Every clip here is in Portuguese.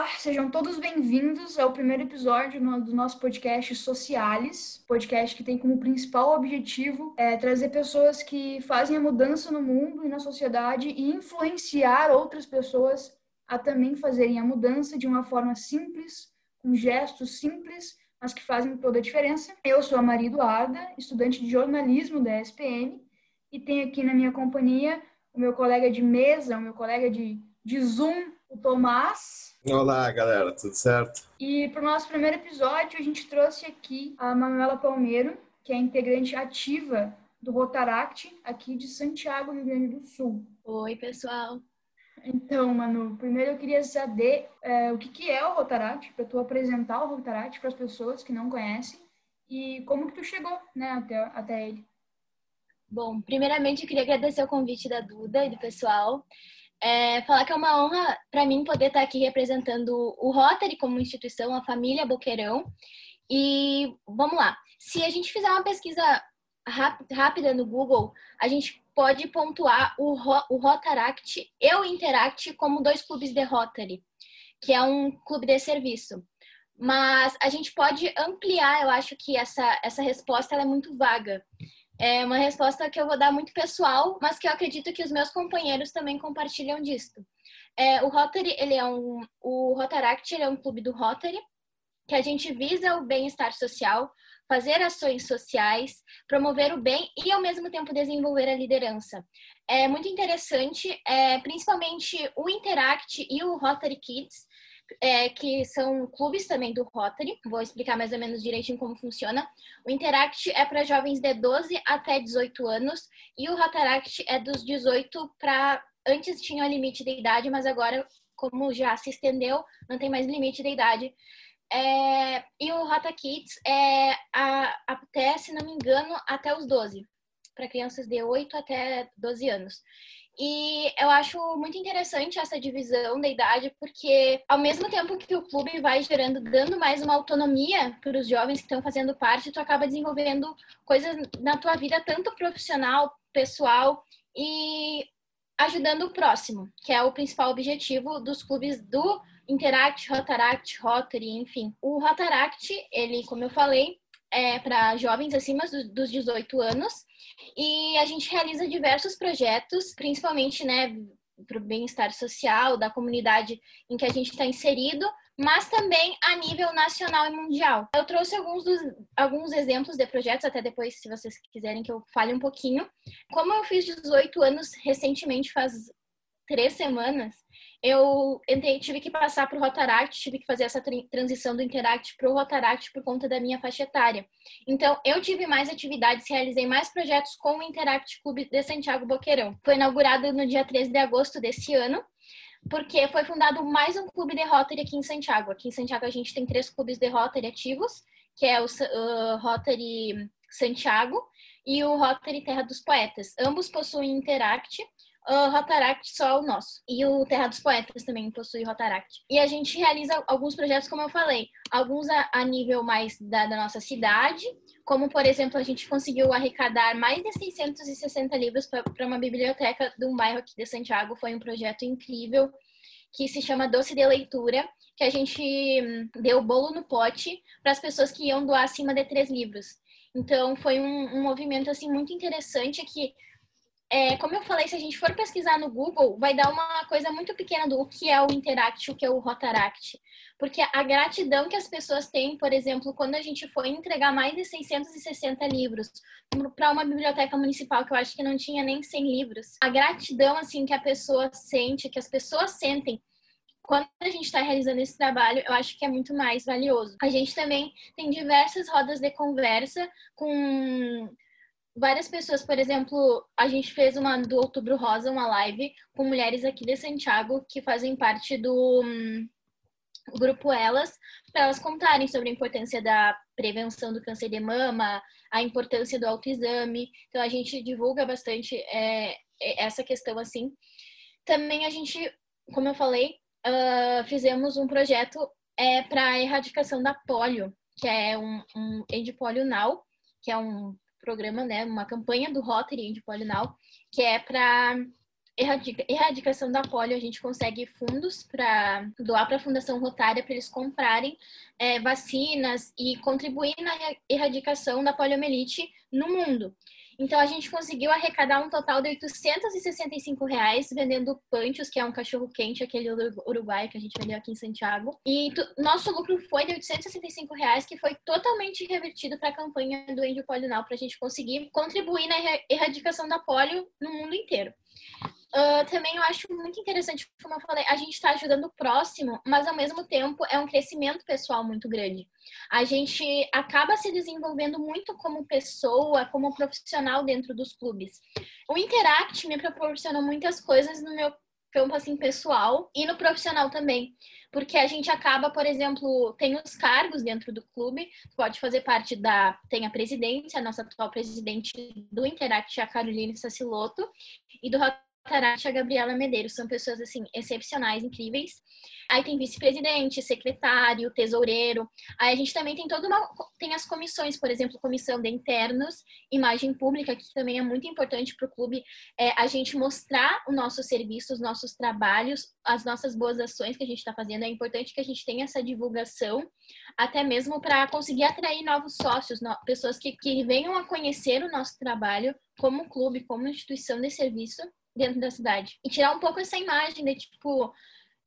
Olá, sejam todos bem-vindos ao primeiro episódio do nosso podcast Sociales, podcast que tem como principal objetivo é, trazer pessoas que fazem a mudança no mundo e na sociedade e influenciar outras pessoas a também fazerem a mudança de uma forma simples, com gestos simples, mas que fazem toda a diferença. Eu sou a Maria Eduarda, estudante de jornalismo da SPM, e tenho aqui na minha companhia o meu colega de mesa, o meu colega de, de Zoom, o Tomás. Olá, galera, tudo certo? E para o nosso primeiro episódio, a gente trouxe aqui a Manuela Palmeiro, que é integrante ativa do Rotaract aqui de Santiago, Rio Grande do Sul. Oi, pessoal. Então, Manu, primeiro eu queria saber é, o que, que é o Rotaract, para tu apresentar o Rotaract para as pessoas que não conhecem e como que tu chegou né, até, até ele. Bom, primeiramente eu queria agradecer o convite da Duda e do pessoal. É, falar que é uma honra para mim poder estar aqui representando o Rotary como instituição, a família Boqueirão. E vamos lá, se a gente fizer uma pesquisa rápida no Google, a gente pode pontuar o, o Rotaract e o Interact como dois clubes de Rotary, que é um clube de serviço. Mas a gente pode ampliar, eu acho que essa, essa resposta é muito vaga. É uma resposta que eu vou dar muito pessoal, mas que eu acredito que os meus companheiros também compartilham disso. É, o Rotary, ele é um, o Rotaract é um clube do Rotary, que a gente visa o bem-estar social, fazer ações sociais, promover o bem e, ao mesmo tempo, desenvolver a liderança. É muito interessante, é, principalmente o Interact e o Rotary Kids, é, que são clubes também do Rotary. Vou explicar mais ou menos direitinho como funciona. O Interact é para jovens de 12 até 18 anos e o Rotaract é dos 18 para. Antes tinha um limite de idade, mas agora, como já se estendeu, não tem mais limite de idade. É, e o Rota Kids é a, até, se não me engano, até os 12, para crianças de 8 até 12 anos. E eu acho muito interessante essa divisão da idade, porque ao mesmo tempo que o clube vai gerando, dando mais uma autonomia para os jovens que estão fazendo parte, tu acaba desenvolvendo coisas na tua vida, tanto profissional, pessoal e ajudando o próximo, que é o principal objetivo dos clubes do Interact, Rotaract, Rotary, enfim. O Rotaract, ele, como eu falei, é para jovens acima dos 18 anos e a gente realiza diversos projetos, principalmente, né, para o bem-estar social da comunidade em que a gente está inserido, mas também a nível nacional e mundial. Eu trouxe alguns, dos, alguns exemplos de projetos, até depois, se vocês quiserem que eu fale um pouquinho. Como eu fiz 18 anos recentemente, faz três semanas, eu entrei, tive que passar para o Rotaract, tive que fazer essa transição do Interact para o Rotaract por conta da minha faixa etária. Então, eu tive mais atividades, realizei mais projetos com o Interact Clube de Santiago Boqueirão. Foi inaugurado no dia 13 de agosto desse ano, porque foi fundado mais um clube de Rotary aqui em Santiago. Aqui em Santiago a gente tem três clubes de Rotary ativos, que é o uh, Rotary Santiago e o Rotary Terra dos Poetas. Ambos possuem Interact uh, Rotaract só o nosso. E o Terra dos Poetas também possui Rotaract. E a gente realiza alguns projetos, como eu falei, alguns a, a nível mais da, da, nossa cidade, como, por exemplo, a gente conseguiu arrecadar mais de 660 livros para uma biblioteca de um bairro aqui de Santiago. Foi um projeto incrível que se chama Doce de Leitura, que a gente hum, deu bolo no pote para as pessoas que iam doar acima de três livros. Então, foi um, um movimento assim muito interessante que é, como eu falei, se a gente for pesquisar no Google, vai dar uma coisa muito pequena do que é o Interact, o que é o Rotaract. Porque a gratidão que as pessoas têm, por exemplo, quando a gente foi entregar mais de 660 livros para uma biblioteca municipal, que eu acho que não tinha nem 100 livros, a gratidão assim que a pessoa sente, que as pessoas sentem quando a gente está realizando esse trabalho, eu acho que é muito mais valioso. A gente também tem diversas rodas de conversa com várias pessoas, por exemplo, a gente fez uma do Outubro Rosa, uma live com mulheres aqui de Santiago que fazem parte do um, grupo Elas, para elas contarem sobre a importância da prevenção do câncer de mama, a importância do autoexame. Então a gente divulga bastante é, essa questão assim. Também a gente, como eu falei, uh, fizemos um projeto é, para erradicação da polio, que é um, um End Polio Now, que é um programa, né, uma campanha do Rotary de Polinal, que é para erradicação da polio, a gente consegue fundos para doar para a Fundação Rotária para eles comprarem é, vacinas e contribuir na erradicação da poliomielite no mundo. Então, a gente conseguiu arrecadar um total de 865 reais vendendo Panchos, que é um cachorro-quente, aquele uruguaio que a gente vendeu aqui em Santiago. E nosso lucro foi de 865 reais, que foi totalmente revertido para a campanha do Índio Polional, para a gente conseguir contribuir na erradicação da polio no mundo inteiro. Uh, também eu acho muito interessante, como eu falei, a gente está ajudando o próximo, mas ao mesmo tempo é um crescimento pessoal muito grande. A gente acaba se desenvolvendo muito como pessoa, como profissional dentro dos clubes. O Interact me proporciona muitas coisas no meu campo assim pessoal e no profissional também, porque a gente acaba, por exemplo, tem os cargos dentro do clube, pode fazer parte da tem a presidência, a nossa atual presidente do Interact, a Caroline Saciloto, e do Tarate a Gabriela Medeiros. São pessoas, assim, excepcionais, incríveis. Aí tem vice-presidente, secretário, tesoureiro. Aí a gente também tem toda uma... Tem as comissões, por exemplo, comissão de internos, imagem pública, que também é muito importante para o clube. É, a gente mostrar o nosso serviço, os nossos trabalhos, as nossas boas ações que a gente está fazendo. É importante que a gente tenha essa divulgação, até mesmo para conseguir atrair novos sócios, no... pessoas que, que venham a conhecer o nosso trabalho como clube, como instituição de serviço dentro da cidade. E tirar um pouco essa imagem de tipo,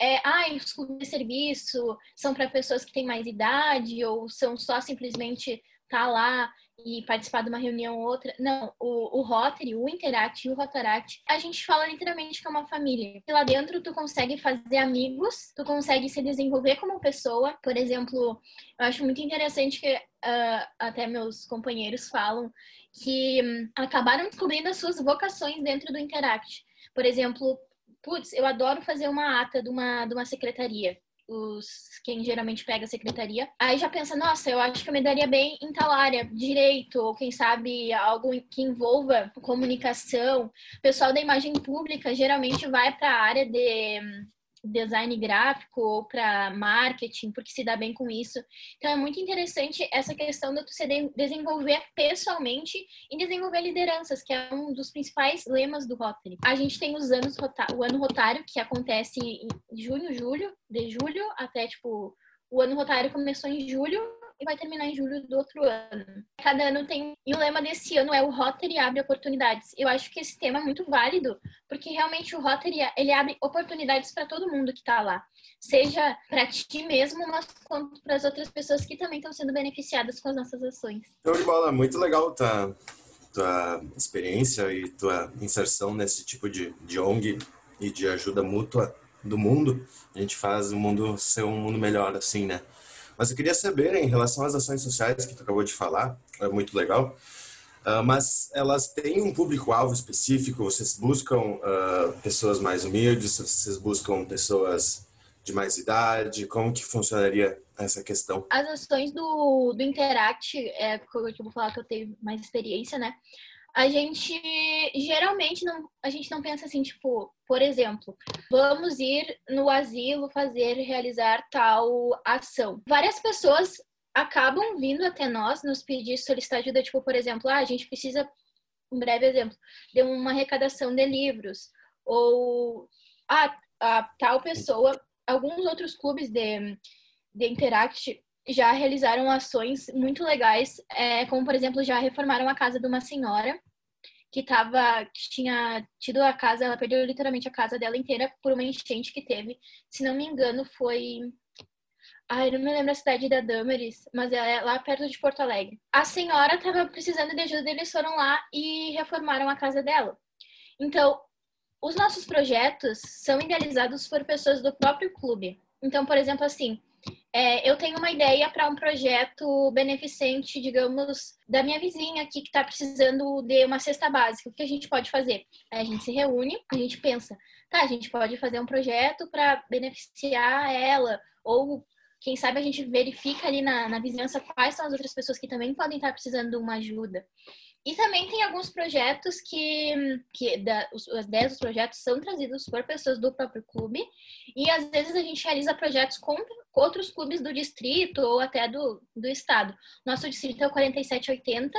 é, ah, os clubes de serviço são para pessoas que têm mais idade ou são só simplesmente tá lá e participar de uma reunião ou outra. Não, o, o Rotary, o Interact e o Rotaract, a gente fala literalmente que é uma família. E lá dentro tu consegue fazer amigos, tu consegue se desenvolver como pessoa. Por exemplo, eu acho muito interessante que uh, até meus companheiros falam que um, acabaram descobrindo as suas vocações dentro do Interact. Por exemplo, putz, eu adoro fazer uma ata de uma, de uma secretaria. Os, quem geralmente pega a secretaria, aí já pensa, nossa, eu acho que eu me daria bem em tal área, direito, ou quem sabe algo que envolva comunicação. O pessoal da imagem pública geralmente vai para a área de design gráfico ou para marketing, porque se dá bem com isso. Então é muito interessante essa questão de se desenvolver pessoalmente e desenvolver lideranças, que é um dos principais lemas do Rotary. A gente tem os anos o ano rotário que acontece em junho, julho, de julho até tipo o ano rotário começou em julho e vai terminar em julho do outro ano. Cada ano tem. E o lema desse ano é o Rotary abre oportunidades. Eu acho que esse tema é muito válido, porque realmente o Rotary ele abre oportunidades para todo mundo que está lá. Seja para ti mesmo, mas quanto para as outras pessoas que também estão sendo beneficiadas com as nossas ações. Show de bola, muito legal tua, tua experiência e tua inserção nesse tipo de, de ONG e de ajuda mútua do mundo. A gente faz o mundo ser um mundo melhor, assim, né? Mas eu queria saber, em relação às ações sociais que tu acabou de falar, é muito legal, uh, mas elas têm um público-alvo específico? Vocês buscam uh, pessoas mais humildes? Vocês buscam pessoas de mais idade? Como que funcionaria essa questão? As ações do, do Interact, é, que eu vou falar que eu tenho mais experiência, né? a gente geralmente não, a gente não pensa assim, tipo, por exemplo, vamos ir no asilo fazer, realizar tal ação. Várias pessoas acabam vindo até nós nos pedir solicitar ajuda, tipo, por exemplo, ah, a gente precisa, um breve exemplo, de uma arrecadação de livros, ou ah, a tal pessoa, alguns outros clubes de, de Interact já realizaram ações muito legais, é, como por exemplo já reformaram a casa de uma senhora que tava, que tinha tido a casa, ela perdeu literalmente a casa dela inteira por uma enchente que teve. Se não me engano, foi Ai, não me lembro a cidade da Damaris, mas é lá perto de Porto Alegre. A senhora estava precisando de ajuda, eles foram lá e reformaram a casa dela. Então, os nossos projetos são idealizados por pessoas do próprio clube. Então, por exemplo, assim, é, eu tenho uma ideia para um projeto beneficente, digamos, da minha vizinha aqui que está precisando de uma cesta básica. O que a gente pode fazer? A gente se reúne, a gente pensa, tá, a gente pode fazer um projeto para beneficiar ela, ou quem sabe a gente verifica ali na, na vizinhança quais são as outras pessoas que também podem estar precisando de uma ajuda. E também tem alguns projetos que, que da, os, as ideias dos projetos são trazidos por pessoas do próprio clube e às vezes a gente realiza projetos com outros clubes do distrito ou até do, do estado. Nosso distrito é o 4780,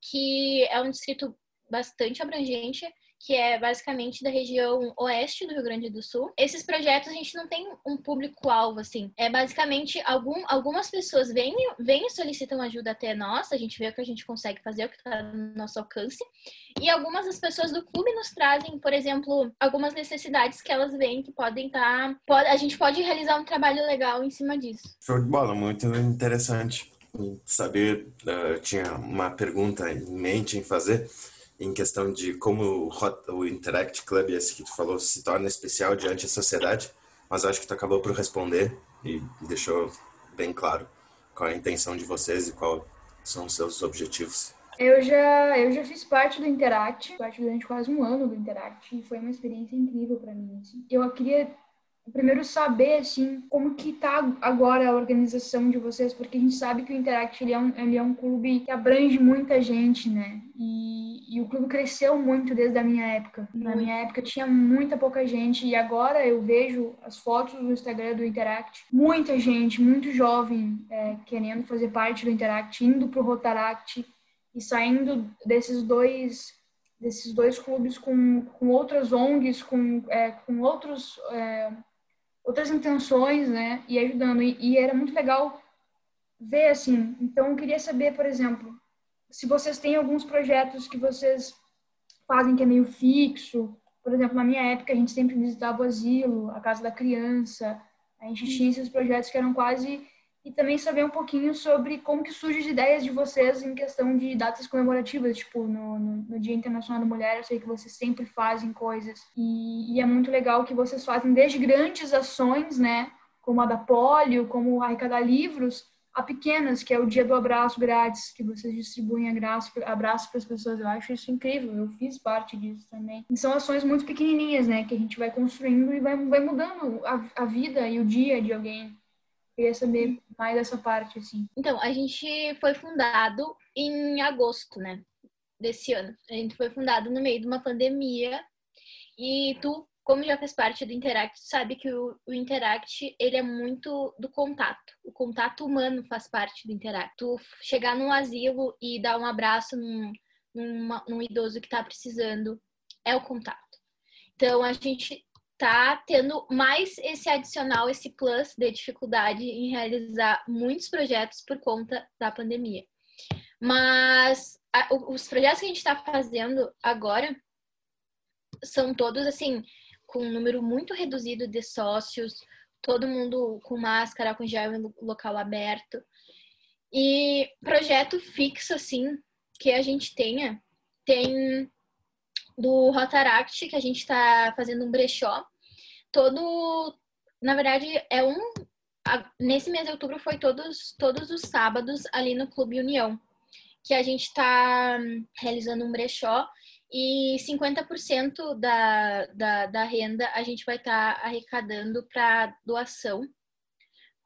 que é um distrito bastante abrangente, que é basicamente da região oeste do Rio Grande do Sul. Esses projetos a gente não tem um público-alvo, assim. É basicamente algum, algumas pessoas vêm, vêm e solicitam ajuda até nós, a gente vê o que a gente consegue fazer, o que está no nosso alcance. E algumas das pessoas do clube nos trazem, por exemplo, algumas necessidades que elas veem que podem estar. Tá, a gente pode realizar um trabalho legal em cima disso. Show de bola, muito interessante saber. Uh, tinha uma pergunta em mente em fazer em questão de como o Interact Club, esse que tu falou, se torna especial diante da sociedade, mas acho que tu acabou por responder e deixou bem claro qual é a intenção de vocês e quais são os seus objetivos. Eu já, eu já fiz parte do Interact, parte durante quase um ano do Interact, e foi uma experiência incrível para mim. Assim. Eu queria primeiro saber assim como que tá agora a organização de vocês porque a gente sabe que o Interact ele é um, ele é um clube que abrange muita gente né? E, e o clube cresceu muito desde a minha época. Na minha época tinha muita pouca gente e agora eu vejo as fotos no Instagram do Interact muita gente muito jovem é, querendo fazer parte do Interact indo pro Rotaract e saindo desses dois desses dois clubes com, com outras ONGs, com, é, com outros é, outras intenções, né? E ajudando. E, e, era muito legal ver, assim. Então, eu queria saber, por exemplo, se vocês têm alguns projetos que vocês fazem que é meio fixo. Por exemplo, na minha época, a gente sempre visitava o asilo, a casa da criança. A gente tinha esses projetos que eram quase e também saber um pouquinho sobre como que surgem as ideias de vocês em questão de datas comemorativas, tipo no, no, no, Dia Internacional da Mulher, eu sei que vocês sempre fazem coisas e, e, é muito legal que vocês fazem desde grandes ações, né, como a da polio, como arrecadar livros, a pequenas, que é o Dia do Abraço Grátis, que vocês distribuem abraço, abraço para as pessoas. Eu acho isso incrível, eu fiz parte disso também. E são ações muito pequenininhas, né, que a gente vai construindo e vai, vai mudando a, a vida e o dia de alguém. Queria saber mais dessa parte, assim. Então, a gente foi fundado em agosto, né? Desse ano. A gente foi fundado no meio de uma pandemia. E tu, como já fez parte do Interact, sabe que o, o Interact, ele é muito do contato. O contato humano faz parte do Interact. Tu chegar num asilo e dar um abraço num, numa, num idoso que tá precisando, é o contato. Então, a gente tá tendo mais esse adicional, esse plus de dificuldade em realizar muitos projetos por conta da pandemia. Mas a, os projetos que a gente está fazendo agora são todos assim com um número muito reduzido de sócios, todo mundo com máscara, com gel em local aberto. E projeto fixo assim que a gente tenha, tem do Rotaract, que a gente está fazendo um brechó. Todo. Na verdade, é um. Nesse mês de outubro foi todos, todos os sábados ali no Clube União, que a gente está realizando um brechó e 50% da, da, da renda a gente vai estar tá arrecadando para doação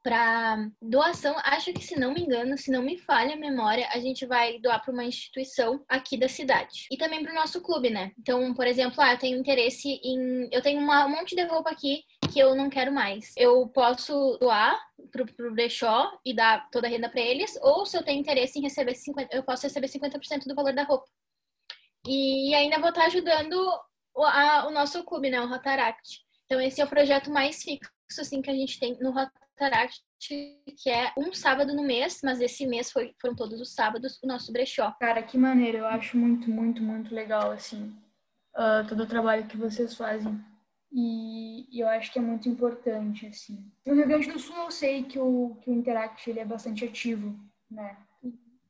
para doação. Acho que, se não me engano, se não me falha a memória, a gente vai doar para uma instituição aqui da cidade. E também para o nosso clube, né? Então, por exemplo, ah, eu tenho interesse em. Eu tenho uma, um monte de roupa aqui que eu não quero mais. Eu posso doar pro, pro brechó e dar toda a renda para eles, ou se eu tenho interesse em receber 50%, eu posso receber 50% do valor da roupa. E ainda vou estar ajudando o, a, o nosso clube, né? O Rotaract. Então, esse é o projeto mais fixo assim, que a gente tem no Rotaract Cataract, que é um sábado no mês, mas esse mês foi, foram todos os sábados o nosso brechó. Cara, que maneiro, eu acho muito, muito, muito legal, assim, uh, todo o trabalho que vocês fazem. E, e, eu acho que é muito importante, assim. No Rio Grande do Sul eu sei que o, que o Interact ele é bastante ativo, né?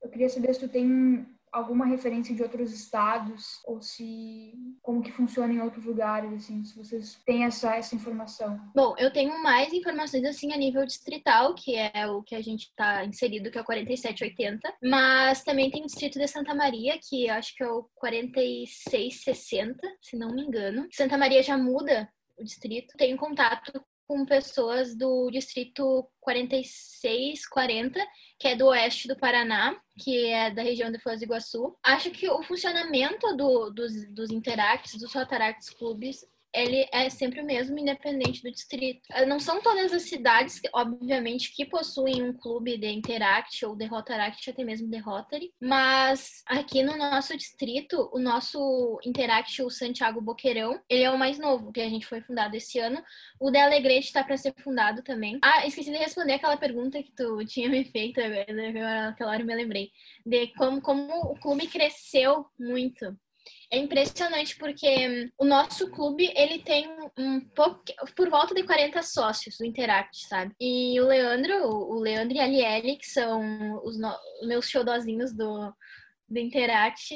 Eu queria saber se tu tem alguma referência de outros estados ou se como que funciona em outros lugares assim se vocês têm essa essa informação? Bom eu tenho mais informações assim a nível distrital que é o que a gente está inserido que é o 4780 mas também tem o distrito de Santa Maria que acho que é o 4660 se não me engano. Santa Maria já muda o distrito. Tenho contato com pessoas do distrito 4640, que é do oeste do Paraná, que é da região de Foz do Iguaçu. Acho que o funcionamento do, dos, dos Interacts, dos Rotaracts Clubes, ele é sempre o mesmo, independente do distrito. Eh, não são todas as cidades, obviamente, que possuem um clube de Interact ou de Rotaract, até mesmo de Rotary, mas aqui no nosso distrito, o nosso Interact, o Santiago Boqueirão, ele é o mais novo, que a gente foi fundado esse ano. O de Alegrete está para ser fundado também. Ah, esqueci de responder aquela pergunta que tu tinha me feito, naquela hora eu me lembrei, de como, como o clube cresceu muito. É impressionante porque o nosso clube, ele tem um pouco, por volta de 40 sócios, o Interact, sabe? E o Leandro, o Leandro e a Lielle, que são os no, meus showdozinhos do, do Interact,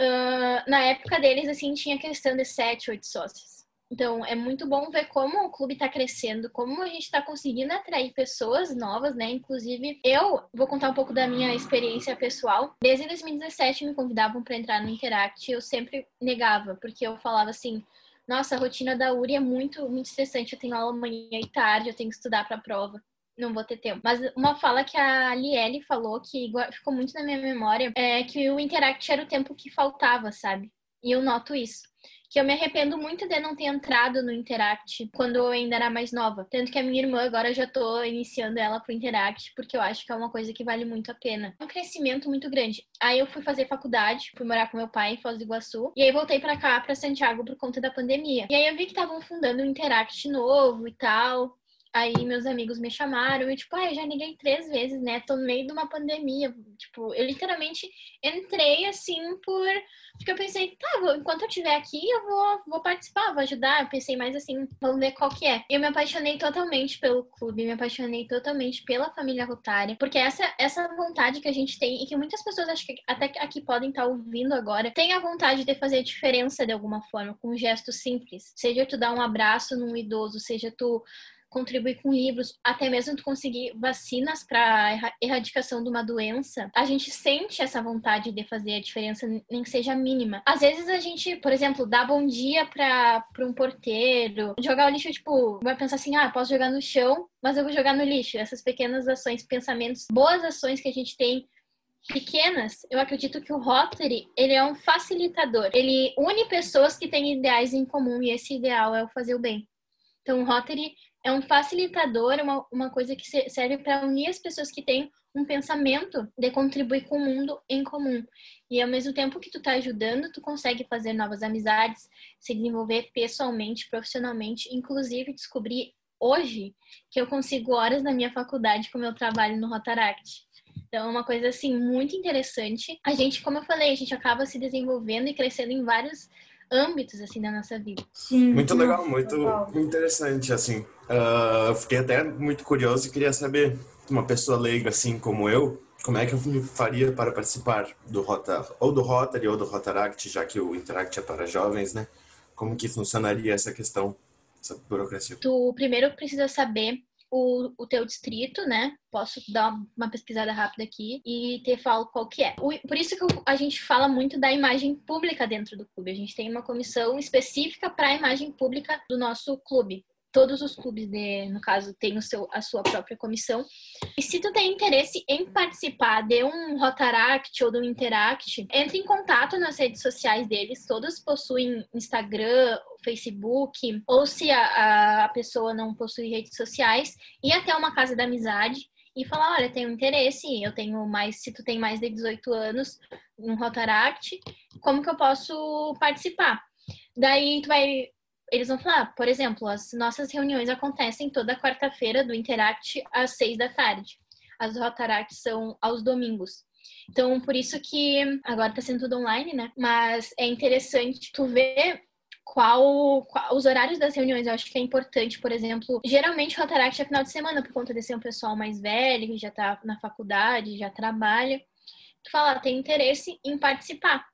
uh, na época deles, assim, tinha questão de 7, 8 sócios. Então, é muito bom ver como o clube está crescendo, como a gente está conseguindo atrair pessoas novas, né? Inclusive, eu vou contar um pouco da minha experiência pessoal. Desde 2017 me convidavam para entrar no Interact, eu sempre negava, porque eu falava assim: nossa, a rotina da URI é muito, muito estressante. Eu tenho aula manhã e tarde, eu tenho que estudar para a prova não vou ter tempo. Mas uma fala que a Lielle falou que ficou muito na minha memória é que o Interact era o tempo que faltava, sabe? E eu noto isso que eu me arrependo muito de não ter entrado no Interact quando eu ainda era mais nova. Tanto que a minha irmã agora já tô iniciando ela pro Interact, porque eu acho que é uma coisa que vale muito a pena. É um crescimento muito grande. Aí eu fui fazer faculdade, fui morar com meu pai em Foz do Iguaçu, e aí voltei para cá, para Santiago, por conta da pandemia. E aí eu vi que estavam fundando um Interact novo e tal. Aí meus amigos me chamaram e, tipo, ah, eu já liguei três vezes, né? Tô no meio de uma pandemia. Tipo, eu literalmente entrei assim por. Porque eu pensei, tá, vou, enquanto eu estiver aqui, eu vou, vou participar, vou ajudar. Eu pensei mais assim, vamos ver qual que é. Eu me apaixonei totalmente pelo clube, me apaixonei totalmente pela família Rotária. Porque essa, essa vontade que a gente tem, e que muitas pessoas acho que até aqui podem estar tá ouvindo agora, tem a vontade de fazer diferença de alguma forma, com um gesto simples. Seja tu dar um abraço num idoso, seja tu contribuir com livros, até mesmo conseguir vacinas para erradicação de uma doença, a gente sente essa vontade de fazer a diferença, nem que seja mínima. Às vezes a gente, por exemplo, dá bom dia para um porteiro, jogar o lixo, tipo, vai pensar assim, ah, posso jogar no chão, mas eu vou jogar no lixo. Essas pequenas ações, pensamentos, boas ações que a gente tem pequenas, eu acredito que o Rotary, ele é um facilitador. Ele une pessoas que têm ideais em comum e esse ideal é o fazer o bem. Então, o Rotary é um facilitador, é uma, uma coisa que serve para unir as pessoas que têm um pensamento de contribuir com o mundo em comum. E ao mesmo tempo que tu tá ajudando, tu consegue fazer novas amizades, se desenvolver pessoalmente, profissionalmente, inclusive descobrir hoje que eu consigo horas na minha faculdade com o meu trabalho no Rotaract. Então, é uma coisa assim muito interessante. A gente, como eu falei, a gente acaba se desenvolvendo e crescendo em vários âmbitos assim da nossa vida. Sim, muito legal, muito legal. interessante assim. Uh, fiquei até muito curioso e queria saber uma pessoa leiga assim como eu, como é que eu faria para participar do Rota ou do Rotary ou do Rotaract, já que o Interact é para jovens, né? Como que funcionaria essa questão, essa burocracia? Tu primeiro precisa saber o, o teu distrito, né? Posso dar uma pesquisada rápida aqui e te falo qual que é. O, por isso que a gente fala muito da imagem pública dentro do clube. A gente tem uma comissão específica para a imagem pública do nosso clube todos os clubes, de, no caso, têm o seu, a sua própria comissão. E se tu tem interesse em participar de um Rotaract ou do Interact, entre em contato nas redes sociais deles. Todos possuem Instagram, Facebook, ou se a, a pessoa não possui redes sociais, ir até uma casa da amizade e falar, olha, tenho interesse, eu tenho mais, se tu tem mais de 18 anos, um Rotaract, como que eu posso participar? Daí tu vai eles vão falar, por exemplo, as nossas reuniões acontecem toda quarta-feira do Interact às seis da tarde. As Rotaract são aos domingos. Então, por isso que agora tá sendo tudo online, né? Mas é interessante tu ver qual, qual, os horários das reuniões. Eu acho que é importante, por exemplo, geralmente o Rotaract é final de semana, por conta de ser um pessoal mais velho, que já tá na faculdade, já trabalha. Tu fala, ah, tem interesse em participar.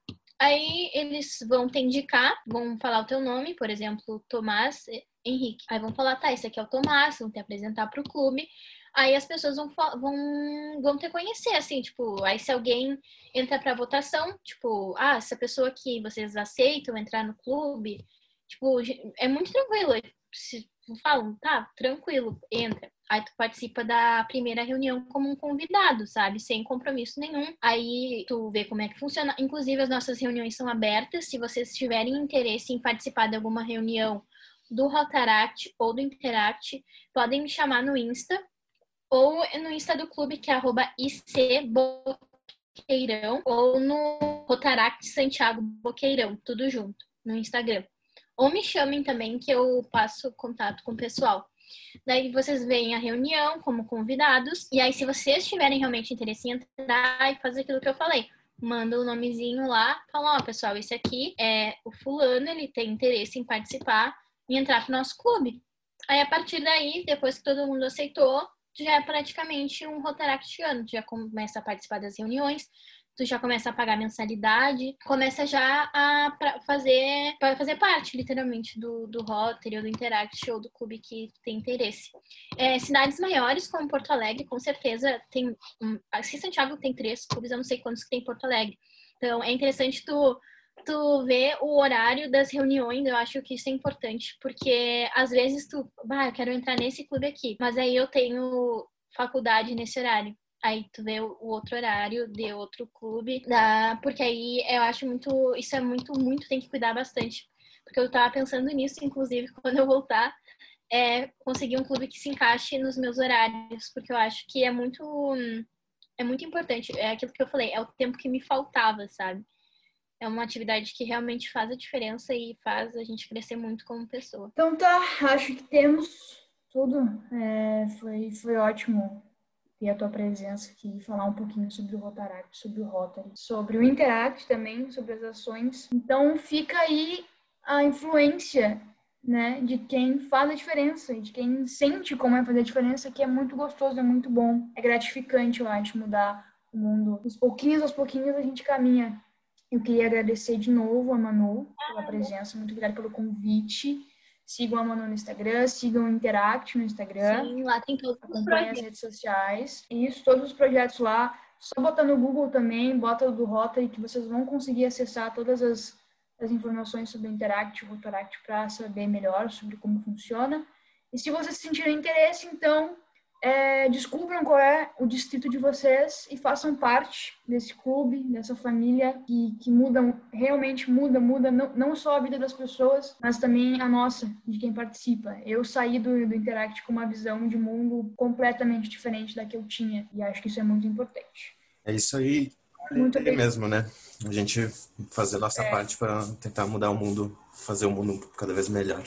Aí eles vão te indicar, vão falar o teu nome, por exemplo, Tomás Henrique. Aí vão falar, tá, esse aqui é o Tomás, vão te apresentar pro clube. Aí as pessoas vão, vão, vão te conhecer, assim, tipo, aí se alguém entra pra votação, tipo, ah, essa pessoa aqui vocês aceitam entrar no clube, tipo, é muito tranquilo. Se falam, tá, tranquilo, entra. Aí tu participa da primeira reunião como um convidado, sabe? Sem compromisso nenhum. Aí tu vê como é que funciona. Inclusive, as nossas reuniões são abertas. Se vocês tiverem interesse em participar de alguma reunião do Rotaract ou do Interact, podem me chamar no Insta ou no Insta do clube, que é arroba icboqueirão, ou no Rotaract Santiago Boqueirão, tudo junto, no Instagram. Ou me chamem também, que eu passo contato com o pessoal. Daí vocês veem a reunião como convidados. E aí, se vocês tiverem realmente interesse em entrar e fazer aquilo que eu falei, manda o um nomezinho lá, fala, ó, oh, pessoal, esse aqui é o fulano, ele tem interesse em participar e entrar pro nosso clube. Aí, a partir daí, depois que todo mundo aceitou, já é praticamente um rotaractiano, já começa a participar das reuniões, tu já começa a pagar mensalidade, começa já a fazer, para fazer parte, literalmente, do, do Rotary ou do Interact ou do clube que tem interesse. É, cidades maiores, como Porto Alegre, com certeza tem. Um, se Santiago tem três clubes, eu não sei quantos que tem em Porto Alegre. Então, é interessante tu tu ver o horário das reuniões, eu acho que isso é importante, porque às vezes tu, bah, eu quero entrar nesse clube aqui, mas aí eu tenho faculdade nesse horário aí tu vê o outro horário de outro clube, dá, porque aí eu acho muito, isso é muito, muito, tem que cuidar bastante. Porque eu tava pensando nisso, inclusive, quando eu voltar, é conseguir um clube que se encaixe nos meus horários, porque eu acho que é muito, é muito importante. É aquilo que eu falei, é o tempo que me faltava, sabe? É uma atividade que realmente faz a diferença e faz a gente crescer muito como pessoa. Então tá, acho que temos tudo. É, foi, foi ótimo ter a tua presença aqui e falar um pouquinho sobre o Rotaract, sobre o Rotary, sobre o Interact também, sobre as ações. Então fica aí a influência né, de quem faz a diferença, de quem sente como é fazer a diferença, que é muito gostoso, é muito bom, é gratificante, eu acho, mudar o mundo. Os pouquinhos aos pouquinhos a gente caminha. Eu queria agradecer de novo a Manu pela presença, muito obrigada pelo convite. Sigam a Manu no Instagram, sigam o Interact no Instagram. Sim, lá tem todos os as redes sociais. Isso, todos os projetos lá. Só botar no Google também, bota do Rotary, que vocês vão conseguir acessar todas as, as informações sobre o Interact e o Rotaract para saber melhor sobre como funciona. E se vocês sentirem interesse, então, é, descubram qual é o distrito de vocês e façam parte desse clube, dessa família que, que muda, realmente muda, muda não, não só a vida das pessoas, mas também a nossa, de quem participa. Eu saí do, do Interact com uma visão de mundo completamente diferente da que eu tinha e acho que isso é muito importante. É isso aí. Muito é mesmo, né? A gente fazer a nossa é. parte para tentar mudar o mundo, fazer o mundo cada vez melhor.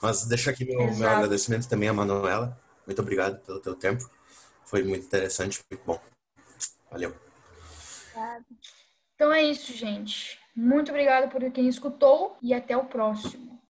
Mas deixa aqui meu, meu agradecimento também a Manuela muito obrigado pelo teu tempo. Foi muito interessante, muito bom. Valeu. Então é isso, gente. Muito obrigado por quem escutou e até o próximo.